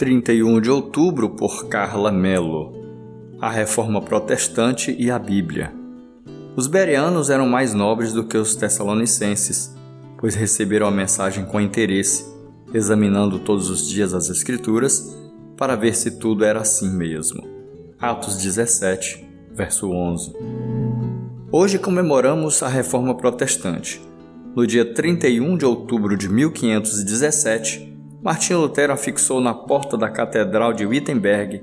31 de outubro por Carla Mello. A Reforma Protestante e a Bíblia. Os bereanos eram mais nobres do que os tessalonicenses, pois receberam a mensagem com interesse, examinando todos os dias as Escrituras para ver se tudo era assim mesmo. Atos 17, verso 11. Hoje comemoramos a Reforma Protestante. No dia 31 de outubro de 1517, Martinho Lutero afixou na porta da Catedral de Wittenberg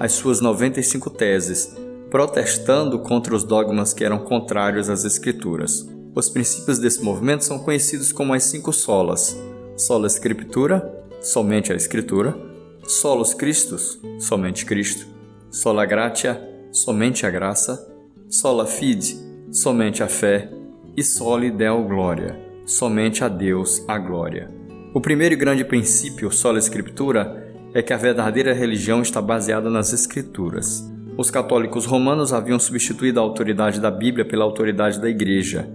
as suas 95 teses, protestando contra os dogmas que eram contrários às Escrituras. Os princípios desse movimento são conhecidos como as cinco solas: sola Scriptura, somente a Escritura, solus Christus, somente Cristo, sola gratia, somente a graça, sola fide, somente a fé, e soli deo gloria, somente a Deus a glória. O primeiro e grande princípio, sola escritura, é que a verdadeira religião está baseada nas escrituras. Os católicos romanos haviam substituído a autoridade da Bíblia pela autoridade da Igreja.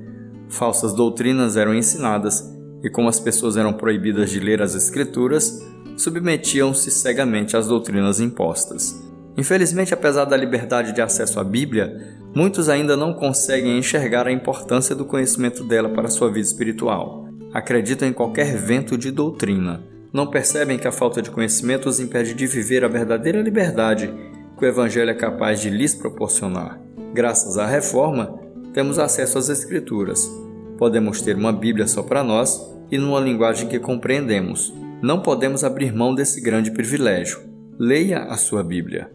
Falsas doutrinas eram ensinadas e, como as pessoas eram proibidas de ler as escrituras, submetiam-se cegamente às doutrinas impostas. Infelizmente, apesar da liberdade de acesso à Bíblia, muitos ainda não conseguem enxergar a importância do conhecimento dela para a sua vida espiritual acreditam em qualquer vento de doutrina. Não percebem que a falta de conhecimento os impede de viver a verdadeira liberdade que o Evangelho é capaz de lhes proporcionar. Graças à reforma, temos acesso às Escrituras. Podemos ter uma Bíblia só para nós e numa linguagem que compreendemos. Não podemos abrir mão desse grande privilégio. Leia a sua Bíblia.